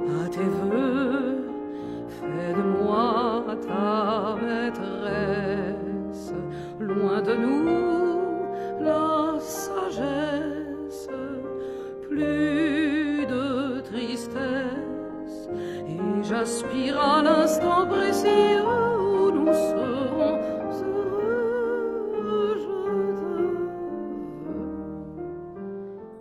à tes voeux. Fais de moi ta maîtresse, loin de nous la sagesse, plus de tristesse, et j'aspire à l'instant précis où nous serons.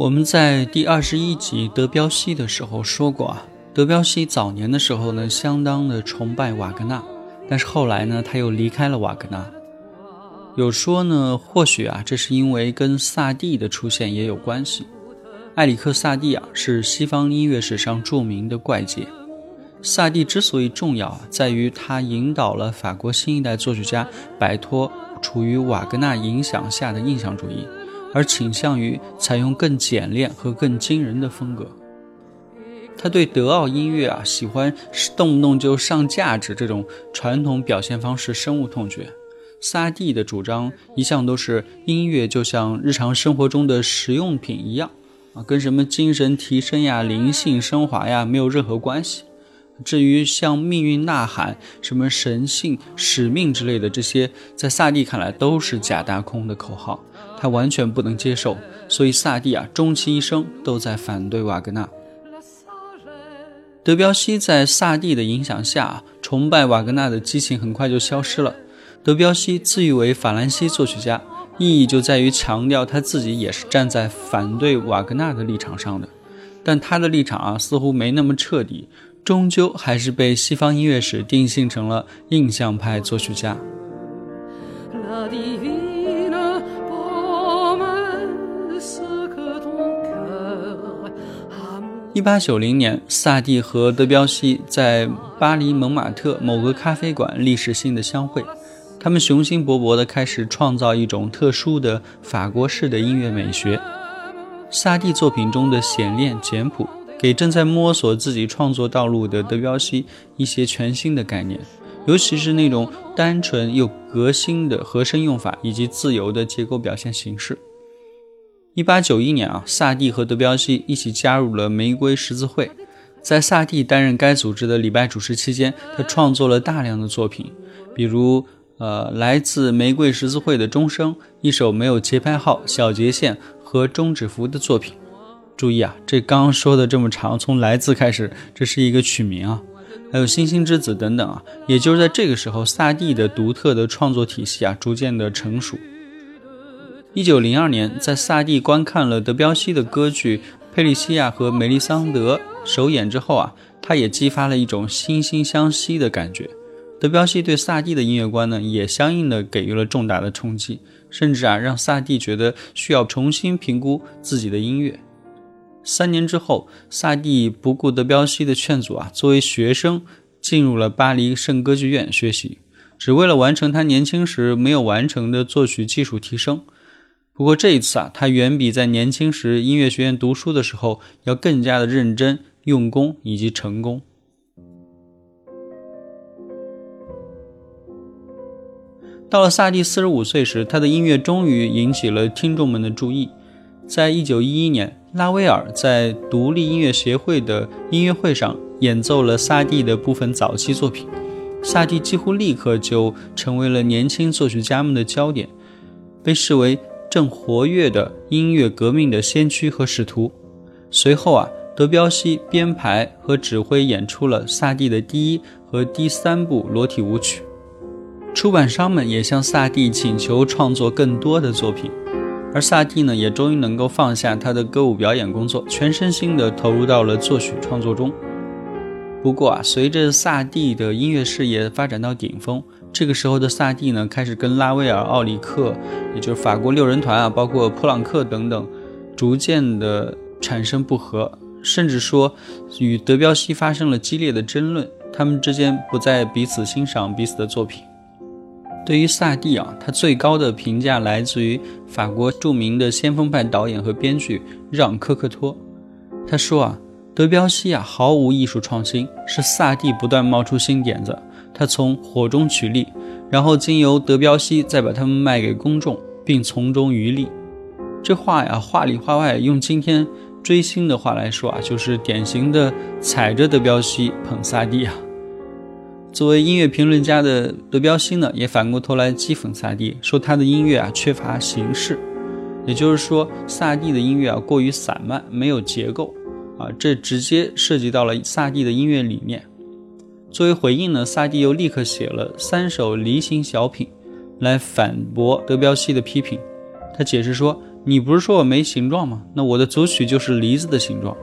我们在第二十一集德彪西的时候说过啊，德彪西早年的时候呢，相当的崇拜瓦格纳，但是后来呢，他又离开了瓦格纳。有说呢，或许啊，这是因为跟萨蒂的出现也有关系。埃里克·萨蒂啊，是西方音乐史上著名的怪杰。萨蒂之所以重要啊，在于他引导了法国新一代作曲家摆脱处于瓦格纳影响下的印象主义。而倾向于采用更简练和更惊人的风格。他对德奥音乐啊，喜欢动不动就上价值这种传统表现方式深恶痛绝。萨蒂的主张一向都是音乐就像日常生活中的实用品一样啊，跟什么精神提升呀、灵性升华呀没有任何关系。至于像命运呐喊、什么神性、使命之类的这些，在萨蒂看来都是假大空的口号。他完全不能接受，所以萨蒂啊，终其一生都在反对瓦格纳。德彪西在萨蒂的影响下，崇拜瓦格纳的激情很快就消失了。德彪西自誉为法兰西作曲家，意义就在于强调他自己也是站在反对瓦格纳的立场上的。但他的立场啊，似乎没那么彻底，终究还是被西方音乐史定性成了印象派作曲家。一八九零年，萨蒂和德彪西在巴黎蒙马特某个咖啡馆历史性的相会，他们雄心勃勃地开始创造一种特殊的法国式的音乐美学。萨蒂作品中的显练简朴，给正在摸索自己创作道路的德彪西一些全新的概念，尤其是那种单纯又革新的和声用法以及自由的结构表现形式。一八九一年啊，萨蒂和德彪西一起加入了玫瑰十字会。在萨蒂担任该组织的礼拜主持期间，他创作了大量的作品，比如呃，来自玫瑰十字会的钟声，一首没有节拍号、小节线和终止符的作品。注意啊，这刚刚说的这么长，从来自开始，这是一个曲名啊。还有星星之子等等啊。也就是在这个时候，萨蒂的独特的创作体系啊，逐渐的成熟。一九零二年，在萨蒂观看了德彪西的歌剧《佩利西亚和梅丽桑德》首演之后啊，他也激发了一种惺惺相惜的感觉。德彪西对萨蒂的音乐观呢，也相应的给予了重大的冲击，甚至啊，让萨蒂觉得需要重新评估自己的音乐。三年之后，萨蒂不顾德彪西的劝阻啊，作为学生进入了巴黎圣歌剧院学习，只为了完成他年轻时没有完成的作曲技术提升。不过这一次啊，他远比在年轻时音乐学院读书的时候要更加的认真、用功以及成功。到了萨蒂四十五岁时，他的音乐终于引起了听众们的注意。在一九一一年，拉威尔在独立音乐协会的音乐会上演奏了萨蒂的部分早期作品，萨蒂几乎立刻就成为了年轻作曲家们的焦点，被视为。正活跃的音乐革命的先驱和使徒。随后啊，德彪西编排和指挥演出了萨蒂的第一和第三部裸体舞曲。出版商们也向萨蒂请求创作更多的作品。而萨蒂呢，也终于能够放下他的歌舞表演工作，全身心的投入到了作曲创作中。不过啊，随着萨蒂的音乐事业发展到顶峰，这个时候的萨蒂呢，开始跟拉威尔、奥里克，也就是法国六人团啊，包括普朗克等等，逐渐的产生不和，甚至说与德彪西发生了激烈的争论，他们之间不再彼此欣赏彼此的作品。对于萨蒂啊，他最高的评价来自于法国著名的先锋派导演和编剧让·科克托。他说啊，德彪西啊毫无艺术创新，是萨蒂不断冒出新点子，他从火中取栗，然后经由德彪西再把它们卖给公众，并从中渔利。这话呀，话里话外，用今天追星的话来说啊，就是典型的踩着德彪西捧萨蒂啊。作为音乐评论家的德彪西呢，也反过头来讥讽萨蒂，说他的音乐啊缺乏形式，也就是说，萨蒂的音乐啊过于散漫，没有结构啊，这直接涉及到了萨蒂的音乐理念。作为回应呢，萨蒂又立刻写了三首梨形小品，来反驳德彪西的批评。他解释说：“你不是说我没形状吗？那我的组曲就是梨子的形状。”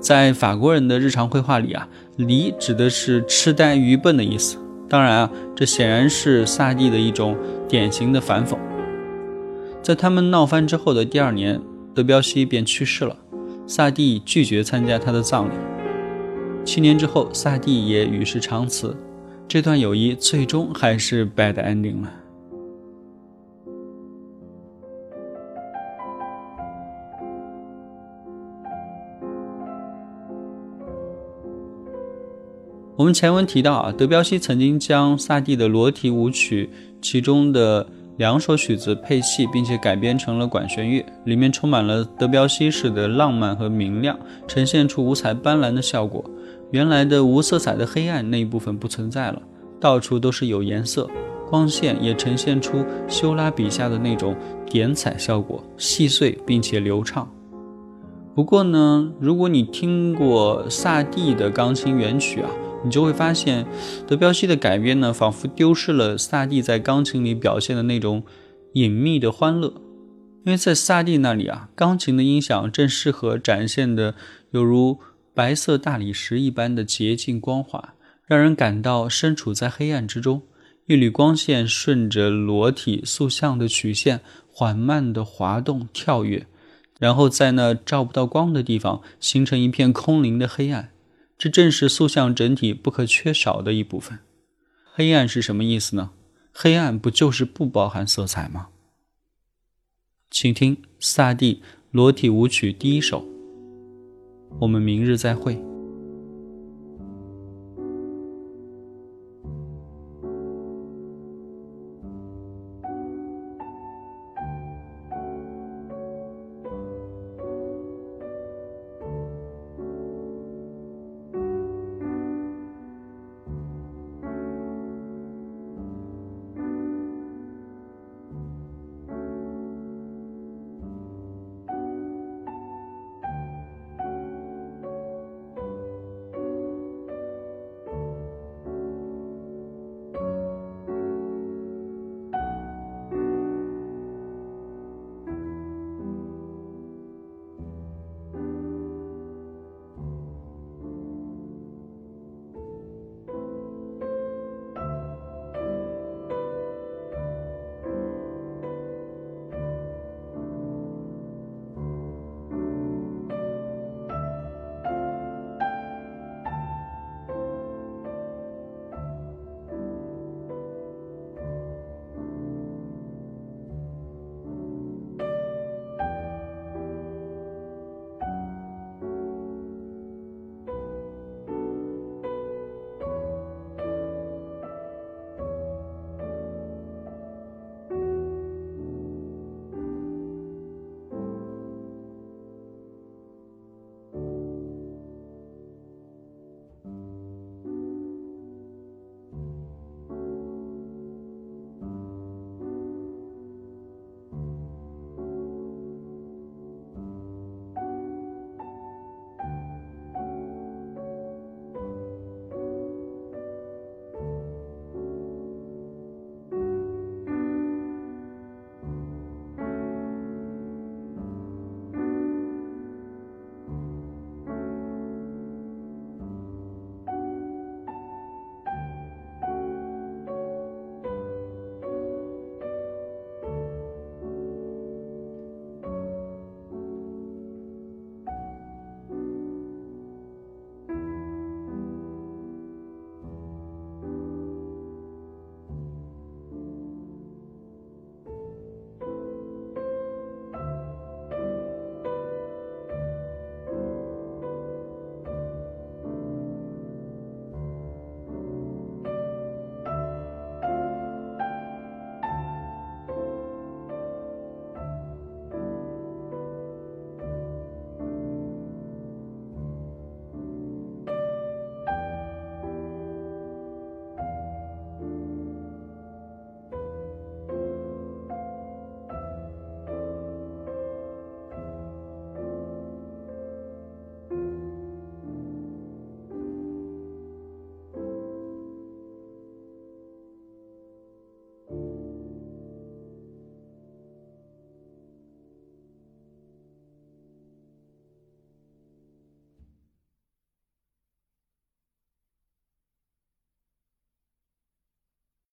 在法国人的日常绘画里啊，梨指的是痴呆、愚笨的意思。当然啊，这显然是萨蒂的一种典型的反讽。在他们闹翻之后的第二年，德彪西便去世了，萨蒂拒绝参加他的葬礼。七年之后，萨蒂也与世长辞，这段友谊最终还是 bad ending 了。我们前文提到啊，德彪西曾经将萨蒂的裸体舞曲其中的两首曲子配器，并且改编成了管弦乐，里面充满了德彪西式的浪漫和明亮，呈现出五彩斑斓的效果。原来的无色彩的黑暗那一部分不存在了，到处都是有颜色，光线也呈现出修拉笔下的那种点彩效果，细碎并且流畅。不过呢，如果你听过萨蒂的钢琴原曲啊。你就会发现，德彪西的改编呢，仿佛丢失了萨蒂在钢琴里表现的那种隐秘的欢乐。因为在萨蒂那里啊，钢琴的音响正适合展现的犹如白色大理石一般的洁净光滑，让人感到身处在黑暗之中。一缕光线顺着裸体塑像的曲线缓慢地滑动跳跃，然后在那照不到光的地方形成一片空灵的黑暗。这正是塑像整体不可缺少的一部分。黑暗是什么意思呢？黑暗不就是不包含色彩吗？请听萨蒂裸体舞曲第一首。我们明日再会。